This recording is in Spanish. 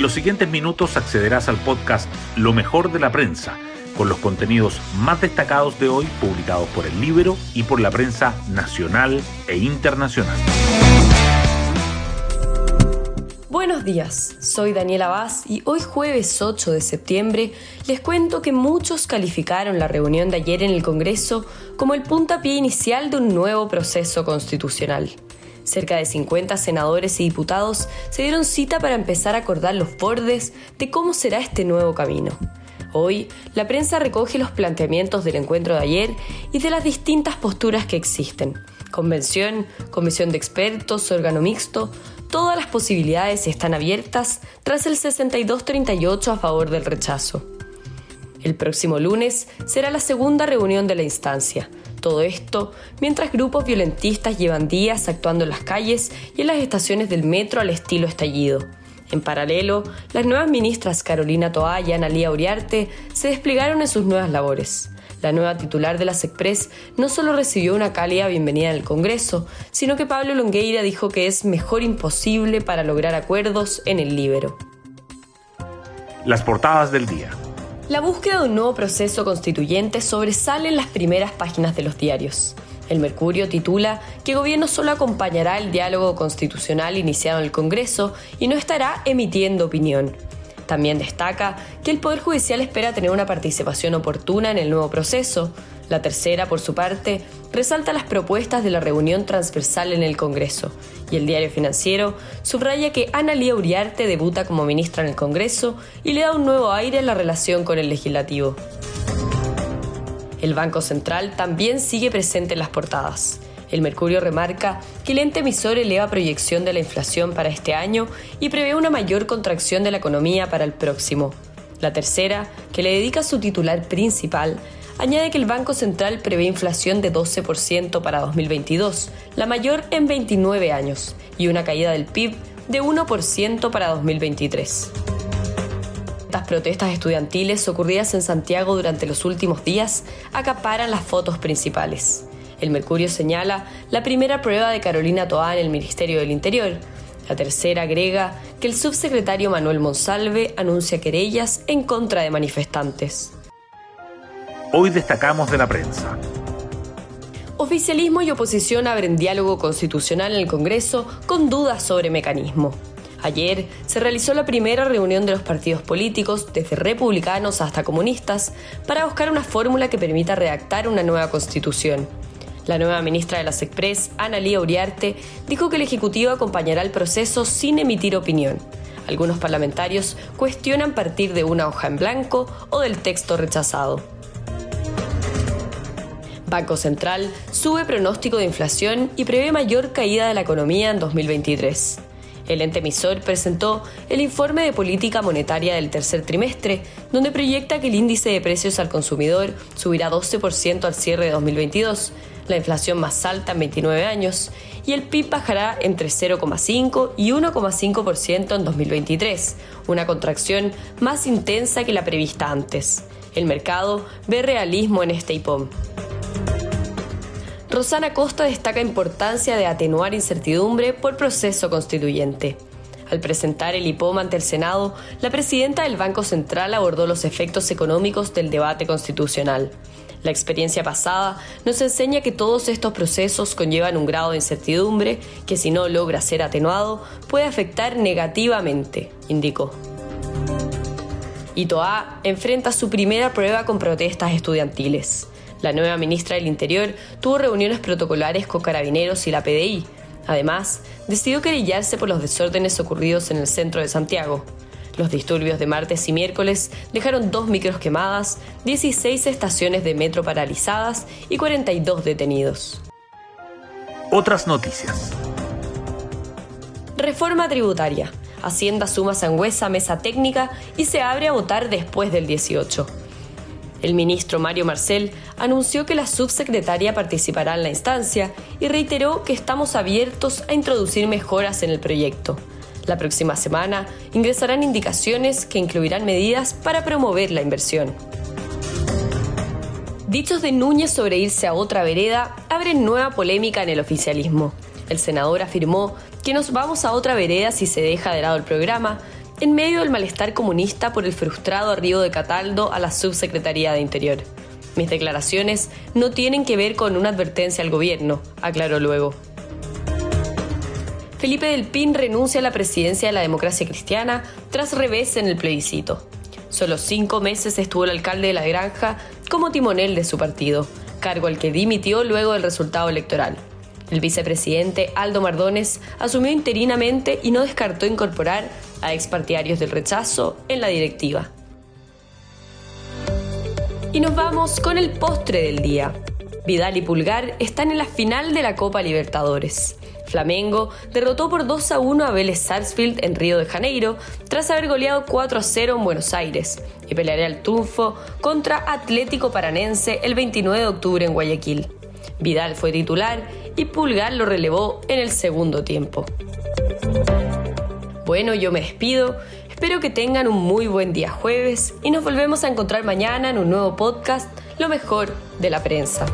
En los siguientes minutos accederás al podcast Lo mejor de la prensa, con los contenidos más destacados de hoy publicados por el libro y por la prensa nacional e internacional. Buenos días, soy Daniela Vaz y hoy jueves 8 de septiembre les cuento que muchos calificaron la reunión de ayer en el Congreso como el puntapié inicial de un nuevo proceso constitucional. Cerca de 50 senadores y diputados se dieron cita para empezar a acordar los bordes de cómo será este nuevo camino. Hoy, la prensa recoge los planteamientos del encuentro de ayer y de las distintas posturas que existen. Convención, comisión de expertos, órgano mixto, todas las posibilidades están abiertas tras el 62-38 a favor del rechazo. El próximo lunes será la segunda reunión de la instancia. Todo esto mientras grupos violentistas llevan días actuando en las calles y en las estaciones del metro al estilo estallido. En paralelo, las nuevas ministras Carolina Toá y Analía Uriarte se desplegaron en sus nuevas labores. La nueva titular de la SECPRES no solo recibió una cálida bienvenida en el Congreso, sino que Pablo Longueira dijo que es mejor imposible para lograr acuerdos en el Libero. Las portadas del día. La búsqueda de un nuevo proceso constituyente sobresale en las primeras páginas de los diarios. El Mercurio titula que gobierno solo acompañará el diálogo constitucional iniciado en el Congreso y no estará emitiendo opinión. También destaca que el Poder Judicial espera tener una participación oportuna en el nuevo proceso. La tercera, por su parte, resalta las propuestas de la reunión transversal en el Congreso. Y el diario financiero subraya que Ana Lía Uriarte debuta como ministra en el Congreso y le da un nuevo aire a la relación con el legislativo. El Banco Central también sigue presente en las portadas. El Mercurio remarca que el ente emisor eleva proyección de la inflación para este año y prevé una mayor contracción de la economía para el próximo. La tercera, que le dedica su titular principal, añade que el Banco Central prevé inflación de 12% para 2022, la mayor en 29 años, y una caída del PIB de 1% para 2023. Estas protestas estudiantiles ocurridas en Santiago durante los últimos días acaparan las fotos principales. El Mercurio señala la primera prueba de Carolina Toá en el Ministerio del Interior. La tercera agrega que el subsecretario Manuel Monsalve anuncia querellas en contra de manifestantes. Hoy destacamos de la prensa. Oficialismo y oposición abren diálogo constitucional en el Congreso con dudas sobre mecanismo. Ayer se realizó la primera reunión de los partidos políticos, desde republicanos hasta comunistas, para buscar una fórmula que permita redactar una nueva constitución. La nueva ministra de las Express, Ana Lía Uriarte, dijo que el Ejecutivo acompañará el proceso sin emitir opinión. Algunos parlamentarios cuestionan partir de una hoja en blanco o del texto rechazado. Banco Central sube pronóstico de inflación y prevé mayor caída de la economía en 2023. El ente emisor presentó el informe de política monetaria del tercer trimestre, donde proyecta que el índice de precios al consumidor subirá 12% al cierre de 2022, la inflación más alta en 29 años, y el PIB bajará entre 0,5 y 1,5% en 2023, una contracción más intensa que la prevista antes. El mercado ve realismo en este IPOM. Rosana Costa destaca importancia de atenuar incertidumbre por proceso constituyente. Al presentar el IPOM ante el Senado, la presidenta del Banco Central abordó los efectos económicos del debate constitucional. La experiencia pasada nos enseña que todos estos procesos conllevan un grado de incertidumbre que si no logra ser atenuado puede afectar negativamente, indicó. Itoa enfrenta su primera prueba con protestas estudiantiles. La nueva ministra del Interior tuvo reuniones protocolares con carabineros y la PDI. Además, decidió querellarse por los desórdenes ocurridos en el centro de Santiago. Los disturbios de martes y miércoles dejaron dos micros quemadas, 16 estaciones de metro paralizadas y 42 detenidos. Otras noticias. Reforma tributaria. Hacienda suma sangüesa mesa técnica y se abre a votar después del 18. El ministro Mario Marcel anunció que la subsecretaria participará en la instancia y reiteró que estamos abiertos a introducir mejoras en el proyecto. La próxima semana ingresarán indicaciones que incluirán medidas para promover la inversión. Dichos de Núñez sobre irse a otra vereda abren nueva polémica en el oficialismo. El senador afirmó que nos vamos a otra vereda si se deja de lado el programa en medio del malestar comunista por el frustrado arribo de Cataldo a la subsecretaría de Interior. Mis declaraciones no tienen que ver con una advertencia al gobierno, aclaró luego. Felipe del Pin renuncia a la presidencia de la democracia cristiana tras revés en el plebiscito. Solo cinco meses estuvo el alcalde de La Granja como timonel de su partido, cargo al que dimitió luego del resultado electoral. El vicepresidente Aldo Mardones asumió interinamente y no descartó incorporar a expartidarios del rechazo en la directiva. Y nos vamos con el postre del día. Vidal y Pulgar están en la final de la Copa Libertadores. Flamengo derrotó por 2 a 1 a Vélez Sarsfield en Río de Janeiro tras haber goleado 4 a 0 en Buenos Aires y peleará el triunfo contra Atlético Paranense el 29 de octubre en Guayaquil. Vidal fue titular y Pulgar lo relevó en el segundo tiempo. Bueno, yo me despido. Espero que tengan un muy buen día jueves y nos volvemos a encontrar mañana en un nuevo podcast, Lo mejor de la prensa.